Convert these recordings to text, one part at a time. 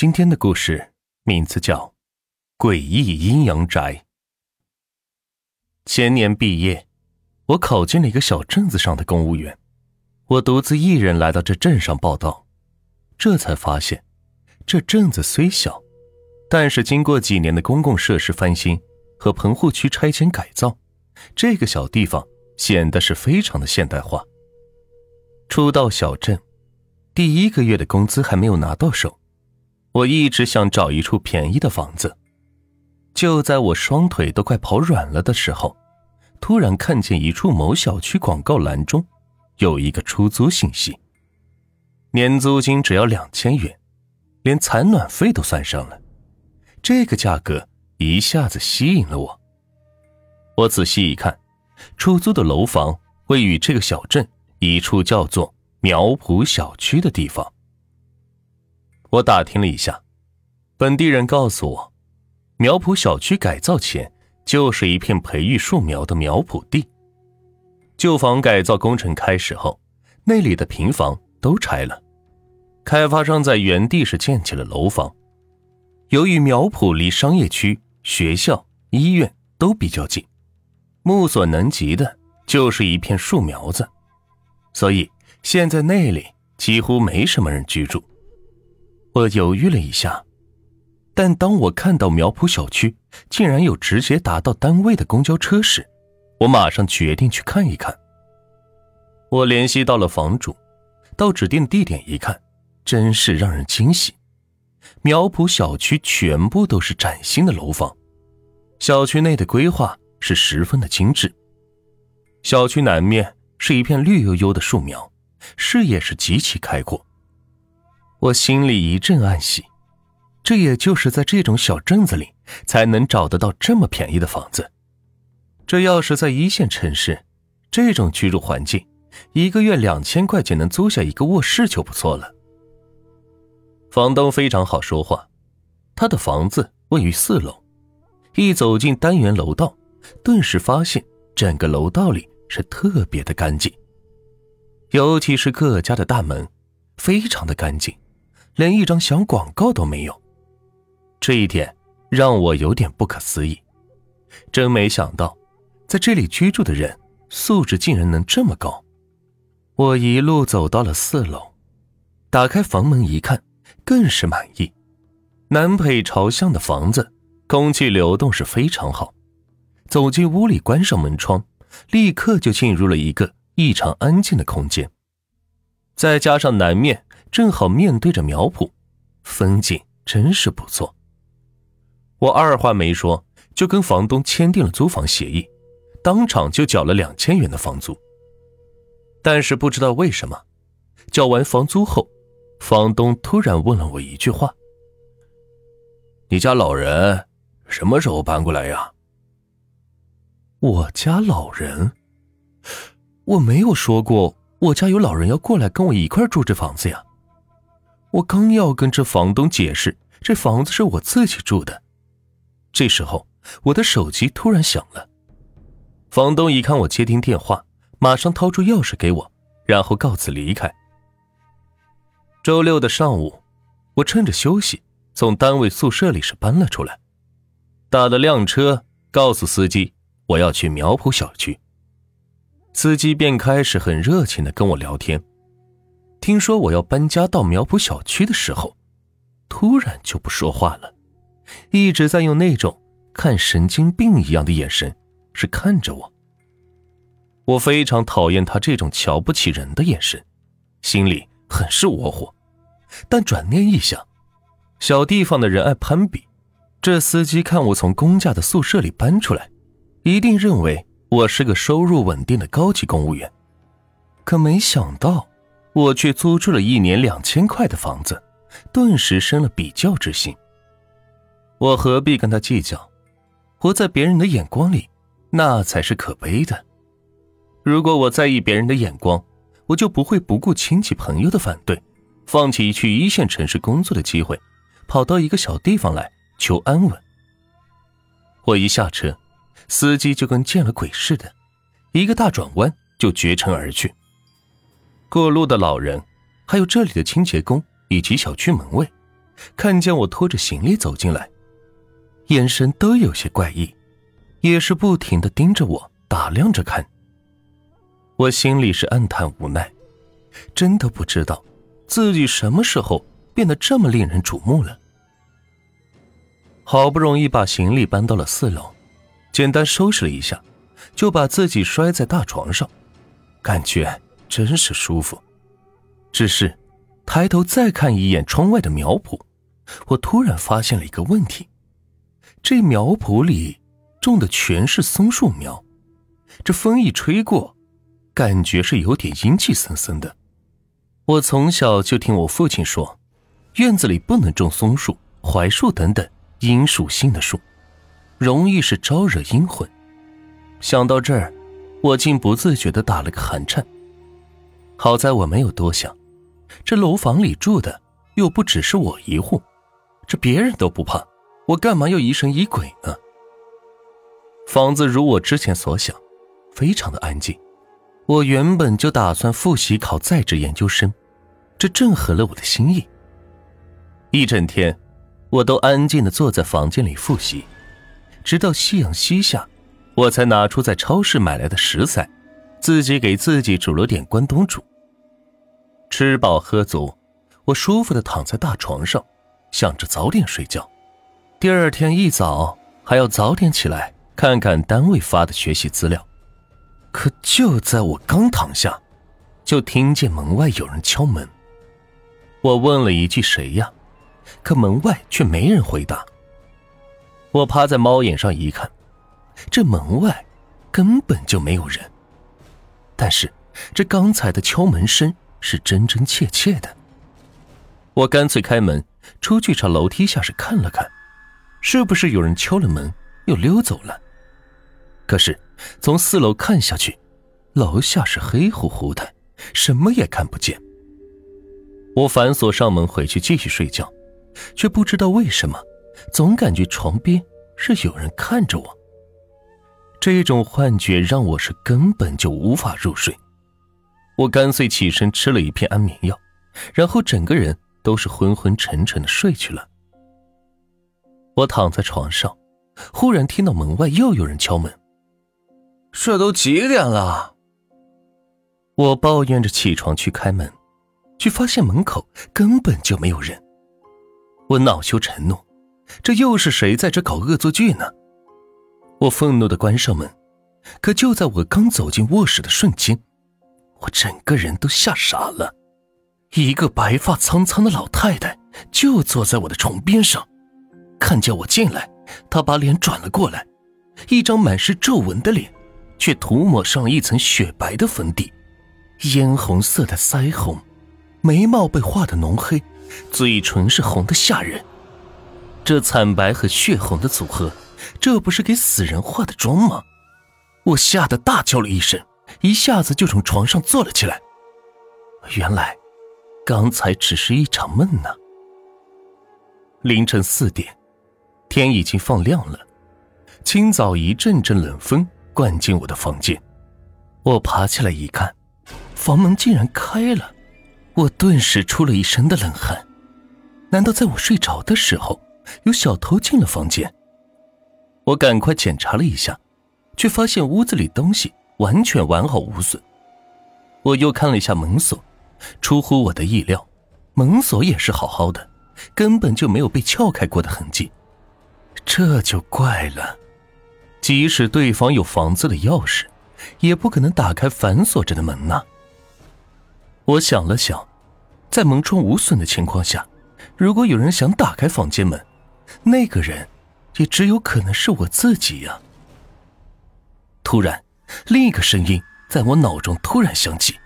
今天的故事名字叫《诡异阴阳宅》。前年毕业，我考进了一个小镇子上的公务员。我独自一人来到这镇上报道，这才发现，这镇子虽小，但是经过几年的公共设施翻新和棚户区拆迁改造，这个小地方显得是非常的现代化。初到小镇，第一个月的工资还没有拿到手。我一直想找一处便宜的房子，就在我双腿都快跑软了的时候，突然看见一处某小区广告栏中有一个出租信息，年租金只要两千元，连采暖费都算上了，这个价格一下子吸引了我。我仔细一看，出租的楼房位于这个小镇一处叫做苗圃小区的地方。我打听了一下，本地人告诉我，苗圃小区改造前就是一片培育树苗的苗圃地。旧房改造工程开始后，那里的平房都拆了，开发商在原地是建起了楼房。由于苗圃离商业区、学校、医院都比较近，目所能及的就是一片树苗子，所以现在那里几乎没什么人居住。我犹豫了一下，但当我看到苗圃小区竟然有直接达到单位的公交车时，我马上决定去看一看。我联系到了房主，到指定地点一看，真是让人惊喜。苗圃小区全部都是崭新的楼房，小区内的规划是十分的精致。小区南面是一片绿油油的树苗，视野是极其开阔。我心里一阵暗喜，这也就是在这种小镇子里才能找得到这么便宜的房子。这要是在一线城市，这种居住环境，一个月两千块钱能租下一个卧室就不错了。房东非常好说话，他的房子位于四楼，一走进单元楼道，顿时发现整个楼道里是特别的干净，尤其是各家的大门，非常的干净。连一张小广告都没有，这一点让我有点不可思议。真没想到，在这里居住的人素质竟然能这么高。我一路走到了四楼，打开房门一看，更是满意。南北朝向的房子，空气流动是非常好。走进屋里，关上门窗，立刻就进入了一个异常安静的空间。再加上南面。正好面对着苗圃，风景真是不错。我二话没说，就跟房东签订了租房协议，当场就缴了两千元的房租。但是不知道为什么，缴完房租后，房东突然问了我一句话：“你家老人什么时候搬过来呀？”我家老人？我没有说过我家有老人要过来跟我一块住这房子呀。我刚要跟这房东解释，这房子是我自己住的。这时候，我的手机突然响了。房东一看我接听电话，马上掏出钥匙给我，然后告辞离开。周六的上午，我趁着休息，从单位宿舍里是搬了出来，打了辆车，告诉司机我要去苗圃小区。司机便开始很热情的跟我聊天。听说我要搬家到苗圃小区的时候，突然就不说话了，一直在用那种看神经病一样的眼神是看着我。我非常讨厌他这种瞧不起人的眼神，心里很是窝火。但转念一想，小地方的人爱攀比，这司机看我从公家的宿舍里搬出来，一定认为我是个收入稳定的高级公务员。可没想到。我却租住了一年两千块的房子，顿时生了比较之心。我何必跟他计较？活在别人的眼光里，那才是可悲的。如果我在意别人的眼光，我就不会不顾亲戚朋友的反对，放弃去一线城市工作的机会，跑到一个小地方来求安稳。我一下车，司机就跟见了鬼似的，一个大转弯就绝尘而去。过路的老人，还有这里的清洁工以及小区门卫，看见我拖着行李走进来，眼神都有些怪异，也是不停的盯着我打量着看。我心里是暗叹无奈，真的不知道自己什么时候变得这么令人瞩目了。好不容易把行李搬到了四楼，简单收拾了一下，就把自己摔在大床上，感觉真是舒服。只是抬头再看一眼窗外的苗圃，我突然发现了一个问题：这苗圃里种的全是松树苗，这风一吹过，感觉是有点阴气森森的。我从小就听我父亲说，院子里不能种松树、槐树等等。阴属性的树，容易是招惹阴魂。想到这儿，我竟不自觉的打了个寒颤。好在我没有多想，这楼房里住的又不只是我一户，这别人都不怕，我干嘛要疑神疑鬼呢？房子如我之前所想，非常的安静。我原本就打算复习考在职研究生，这正合了我的心意。一整天。我都安静的坐在房间里复习，直到夕阳西下，我才拿出在超市买来的食材，自己给自己煮了点关东煮。吃饱喝足，我舒服的躺在大床上，想着早点睡觉。第二天一早还要早点起来看看单位发的学习资料。可就在我刚躺下，就听见门外有人敲门。我问了一句：“谁呀？”可门外却没人回答。我趴在猫眼上一看，这门外根本就没有人。但是这刚才的敲门声是真真切切的。我干脆开门出去朝楼梯下是看了看，是不是有人敲了门又溜走了？可是从四楼看下去，楼下是黑乎乎的，什么也看不见。我反锁上门回去继续睡觉。却不知道为什么，总感觉床边是有人看着我。这种幻觉让我是根本就无法入睡。我干脆起身吃了一片安眠药，然后整个人都是昏昏沉沉的睡去了。我躺在床上，忽然听到门外又有人敲门。这都几点了？我抱怨着起床去开门，却发现门口根本就没有人。我恼羞成怒，这又是谁在这搞恶作剧呢？我愤怒的关上门，可就在我刚走进卧室的瞬间，我整个人都吓傻了。一个白发苍苍的老太太就坐在我的床边上，看见我进来，她把脸转了过来，一张满是皱纹的脸，却涂抹上一层雪白的粉底，嫣红色的腮红，眉毛被画的浓黑。嘴唇是红的吓人，这惨白和血红的组合，这不是给死人化的妆吗？我吓得大叫了一声，一下子就从床上坐了起来。原来，刚才只是一场梦呢。凌晨四点，天已经放亮了，清早一阵阵冷风灌进我的房间。我爬起来一看，房门竟然开了。我顿时出了一身的冷汗，难道在我睡着的时候，有小偷进了房间？我赶快检查了一下，却发现屋子里东西完全完好无损。我又看了一下门锁，出乎我的意料，门锁也是好好的，根本就没有被撬开过的痕迹。这就怪了，即使对方有房子的钥匙，也不可能打开反锁着的门呐。我想了想，在门窗无损的情况下，如果有人想打开房间门，那个人也只有可能是我自己呀。突然，另一个声音在我脑中突然响起：“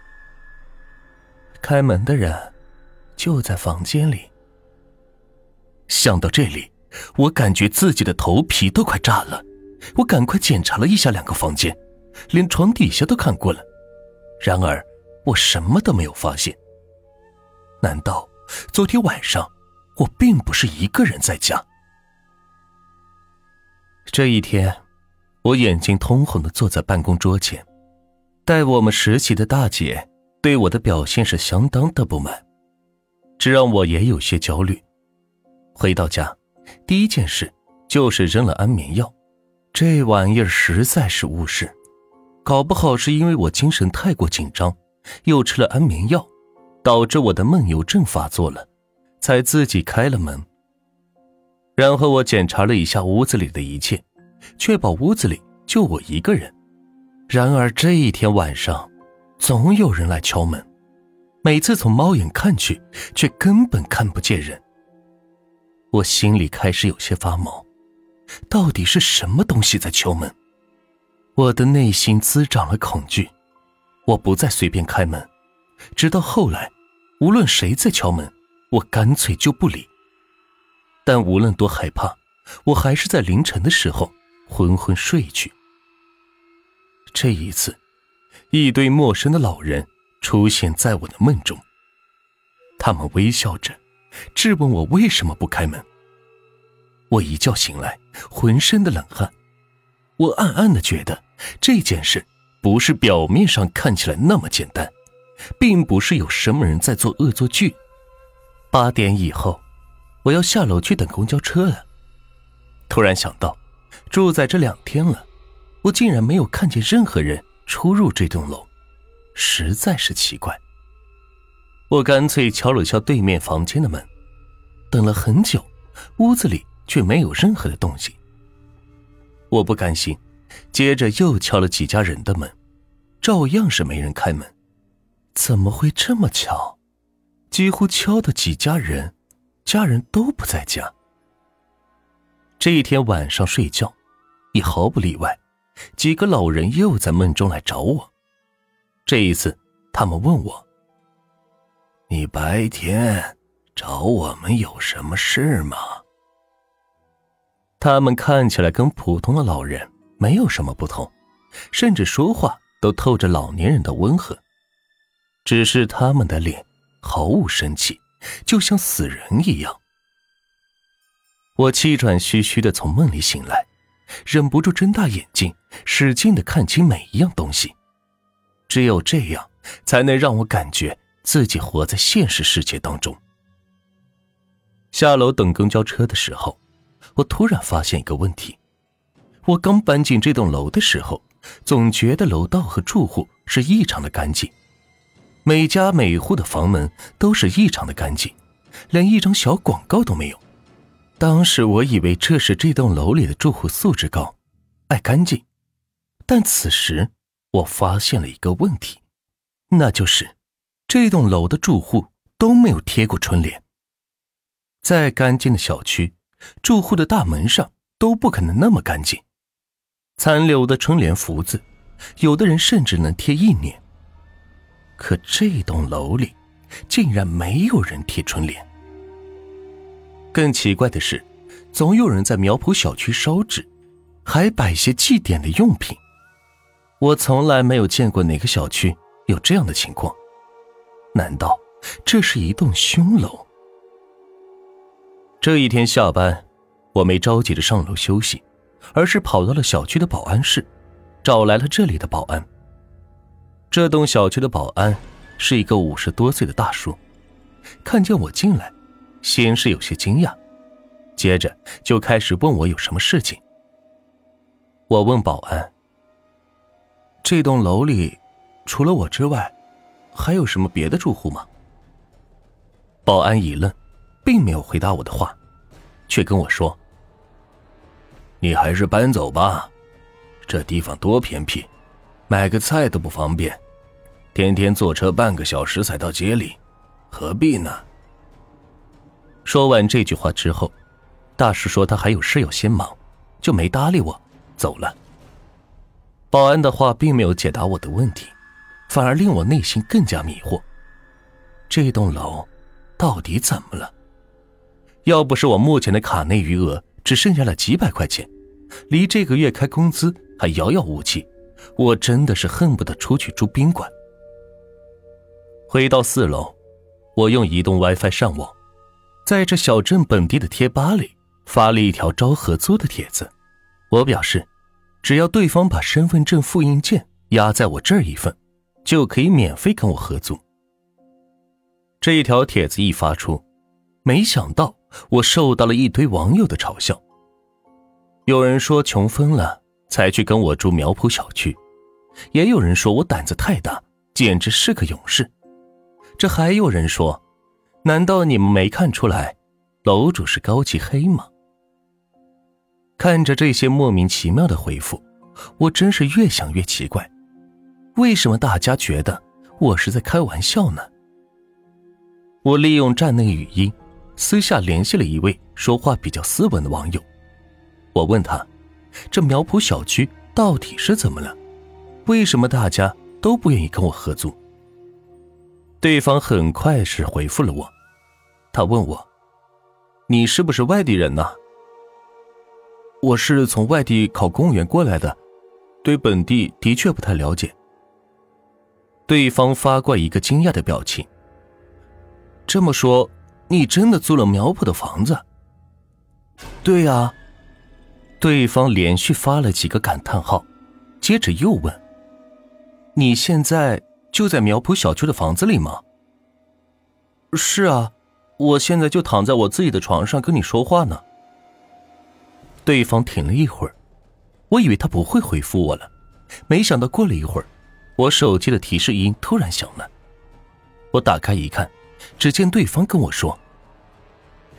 开门的人就在房间里。”想到这里，我感觉自己的头皮都快炸了。我赶快检查了一下两个房间，连床底下都看过了，然而。我什么都没有发现。难道昨天晚上我并不是一个人在家？这一天，我眼睛通红的坐在办公桌前，带我们实习的大姐对我的表现是相当的不满，这让我也有些焦虑。回到家，第一件事就是扔了安眠药。这玩意儿实在是误事，搞不好是因为我精神太过紧张，又吃了安眠药，导致我的梦游症发作了，才自己开了门。然后我检查了一下屋子里的一切，确保屋子里就我一个人。然而这一天晚上，总有人来敲门，每次从猫眼看去，却根本看不见人。我心里开始有些发毛，到底是什么东西在敲门？我的内心滋长了恐惧，我不再随便开门，直到后来，无论谁在敲门，我干脆就不理。但无论多害怕，我还是在凌晨的时候昏昏睡去。这一次，一堆陌生的老人出现在我的梦中。他们微笑着，质问我为什么不开门。我一觉醒来，浑身的冷汗。我暗暗的觉得这件事不是表面上看起来那么简单，并不是有什么人在做恶作剧。八点以后，我要下楼去等公交车了。突然想到，住在这两天了。我竟然没有看见任何人出入这栋楼，实在是奇怪。我干脆敲了敲对面房间的门，等了很久，屋子里却没有任何的动静。我不甘心，接着又敲了几家人的门，照样是没人开门。怎么会这么巧？几乎敲的几家人，家人都不在家。这一天晚上睡觉，也毫不例外。几个老人又在梦中来找我，这一次他们问我：“你白天找我们有什么事吗？”他们看起来跟普通的老人没有什么不同，甚至说话都透着老年人的温和，只是他们的脸毫无生气，就像死人一样。我气喘吁吁的从梦里醒来。忍不住睁大眼睛，使劲的看清每一样东西，只有这样才能让我感觉自己活在现实世界当中。下楼等公交车的时候，我突然发现一个问题：我刚搬进这栋楼的时候，总觉得楼道和住户是异常的干净，每家每户的房门都是异常的干净，连一张小广告都没有。当时我以为这是这栋楼里的住户素质高，爱干净，但此时我发现了一个问题，那就是这栋楼的住户都没有贴过春联。再干净的小区，住户的大门上都不可能那么干净，残留的春联福字，有的人甚至能贴一年。可这栋楼里竟然没有人贴春联。更奇怪的是，总有人在苗圃小区烧纸，还摆些祭典的用品。我从来没有见过哪个小区有这样的情况。难道这是一栋凶楼？这一天下班，我没着急着上楼休息，而是跑到了小区的保安室，找来了这里的保安。这栋小区的保安是一个五十多岁的大叔，看见我进来。先是有些惊讶，接着就开始问我有什么事情。我问保安：“这栋楼里除了我之外，还有什么别的住户吗？”保安一愣，并没有回答我的话，却跟我说：“你还是搬走吧，这地方多偏僻，买个菜都不方便，天天坐车半个小时才到街里，何必呢？”说完这句话之后，大师说他还有事要先忙，就没搭理我，走了。保安的话并没有解答我的问题，反而令我内心更加迷惑。这栋楼到底怎么了？要不是我目前的卡内余额只剩下了几百块钱，离这个月开工资还遥遥无期，我真的是恨不得出去住宾馆。回到四楼，我用移动 WiFi 上网。在这小镇本地的贴吧里发了一条招合租的帖子，我表示，只要对方把身份证复印件压在我这儿一份，就可以免费跟我合租。这一条帖子一发出，没想到我受到了一堆网友的嘲笑。有人说穷疯了才去跟我住苗圃小区，也有人说我胆子太大，简直是个勇士。这还有人说，难道你们没看出来，楼主是高级黑吗？看着这些莫名其妙的回复，我真是越想越奇怪，为什么大家觉得我是在开玩笑呢？我利用站内语音，私下联系了一位说话比较斯文的网友。我问他，这苗圃小区到底是怎么了？为什么大家都不愿意跟我合租？对方很快是回复了我，他问我：“你是不是外地人呢？”我是从外地考公务员过来的，对本地的确不太了解。对方发过一个惊讶的表情。这么说，你真的租了苗圃的房子？对呀。对方连续发了几个感叹号，接着又问：“你现在就在苗圃小区的房子里吗？”“是啊，我现在就躺在我自己的床上跟你说话呢。”对方停了一会儿，我以为他不会回复我了，没想到过了一会儿，我手机的提示音突然响了。我打开一看。只见对方跟我说：“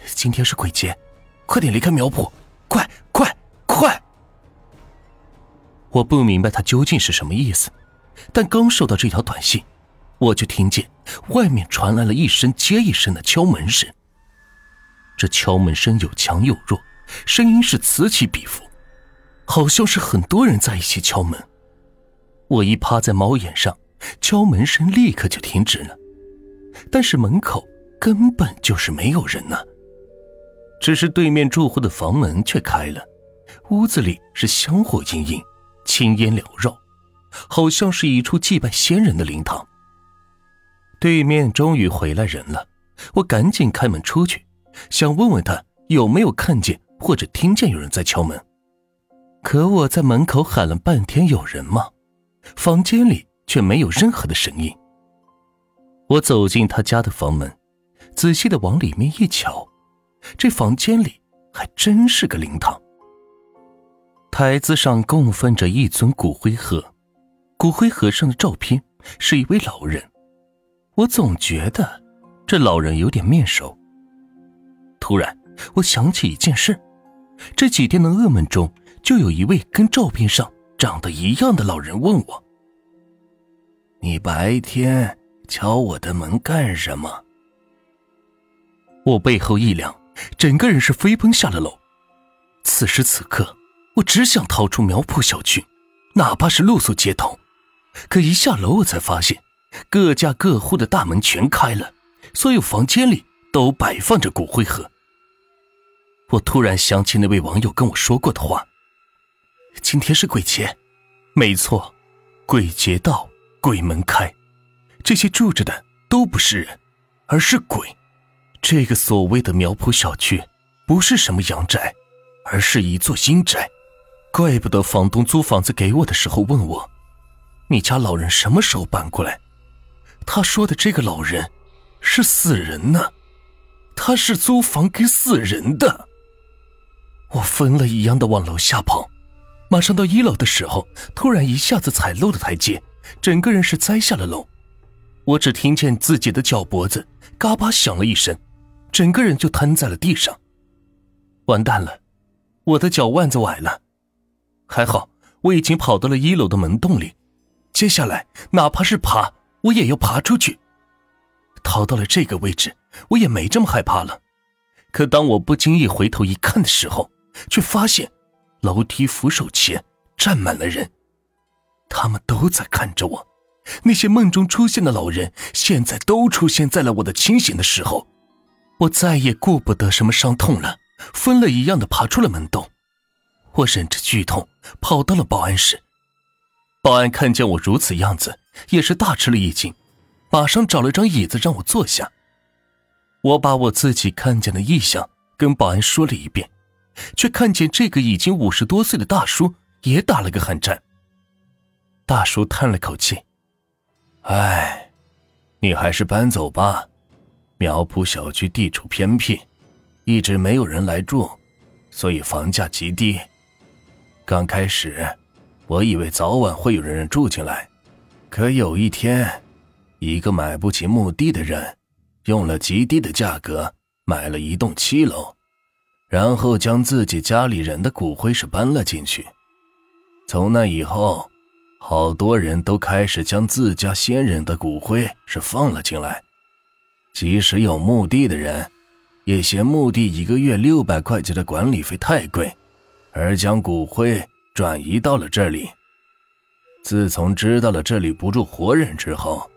今天是鬼节，快点离开苗圃，快快快！”我不明白他究竟是什么意思，但刚收到这条短信，我就听见外面传来了一声接一声的敲门声。这敲门声有强有弱，声音是此起彼伏，好像是很多人在一起敲门。我一趴在猫眼上，敲门声立刻就停止了。但是门口根本就是没有人呢，只是对面住户的房门却开了，屋子里是香火盈盈，青烟缭绕，好像是一处祭拜先人的灵堂。对面终于回来人了，我赶紧开门出去，想问问他有没有看见或者听见有人在敲门，可我在门口喊了半天有人吗？房间里却没有任何的声音。我走进他家的房门，仔细的往里面一瞧，这房间里还真是个灵堂。台子上供奉着一尊骨灰盒，骨灰盒上的照片是一位老人，我总觉得这老人有点面熟。突然，我想起一件事，这几天的噩梦中就有一位跟照片上长得一样的老人问我：“你白天？”敲我的门干什么？我背后一凉，整个人是飞奔下了楼。此时此刻，我只想逃出苗圃小区，哪怕是露宿街头。可一下楼，我才发现，各家各户的大门全开了，所有房间里都摆放着骨灰盒。我突然想起那位网友跟我说过的话：今天是鬼节，没错，鬼节到，鬼门开。这些住着的都不是人，而是鬼。这个所谓的苗圃小区，不是什么阳宅，而是一座阴宅。怪不得房东租房子给我的时候问我：“你家老人什么时候搬过来？”他说的这个老人，是死人呢。他是租房给死人的。我疯了一样的往楼下跑，马上到一楼的时候，突然一下子踩漏了台阶，整个人是栽下了楼。我只听见自己的脚脖子嘎巴响了一声，整个人就瘫在了地上。完蛋了，我的脚腕子崴了。还好我已经跑到了一楼的门洞里，接下来哪怕是爬，我也要爬出去。逃到了这个位置，我也没这么害怕了。可当我不经意回头一看的时候，却发现楼梯扶手前站满了人，他们都在看着我。那些梦中出现的老人，现在都出现在了我的清醒的时候。我再也顾不得什么伤痛了，疯了一样的爬出了门洞。我忍着剧痛跑到了保安室。保安看见我如此样子，也是大吃了一惊，马上找了张椅子让我坐下。我把我自己看见的异象跟保安说了一遍，却看见这个已经五十多岁的大叔也打了个寒战。大叔叹了口气。哎，你还是搬走吧。苗圃小区地处偏僻，一直没有人来住，所以房价极低。刚开始，我以为早晚会有人住进来，可有一天，一个买不起墓地的人，用了极低的价格买了一栋七楼，然后将自己家里人的骨灰是搬了进去。从那以后，好多人都开始将自家先人的骨灰是放了进来，即使有墓地的人，也嫌墓地一个月六百块钱的管理费太贵。而将骨灰转移到了这里。自从知道了这里不住活人之后，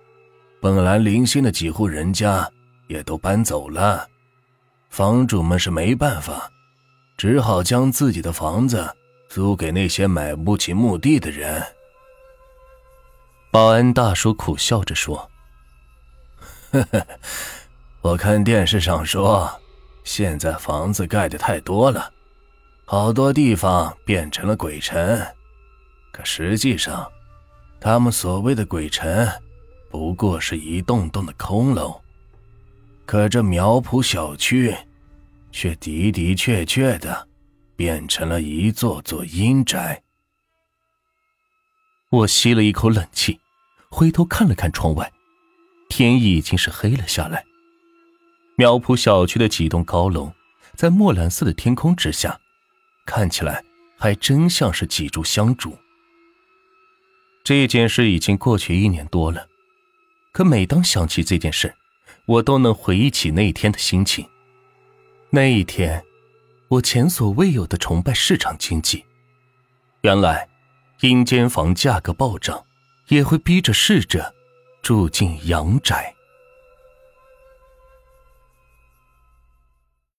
本来零星的几户人家也都搬走了。房主们是没办法，只好将自己的房子租给那些买不起墓地的人。保安大叔苦笑着说：“呵呵，我看电视上说，现在房子盖的太多了。”好多地方变成了鬼城，可实际上，他们所谓的鬼城，不过是一栋栋的空楼。可这苗圃小区，却的的确确的变成了一座座阴宅。我吸了一口冷气，回头看了看窗外，天已经是黑了下来。苗圃小区的几栋高楼，在墨蓝色的天空之下。看起来还真像是几株香烛。这件事已经过去一年多了，可每当想起这件事，我都能回忆起那一天的心情。那一天，我前所未有的崇拜市场经济。原来，阴间房价格暴涨，也会逼着逝者住进阳宅。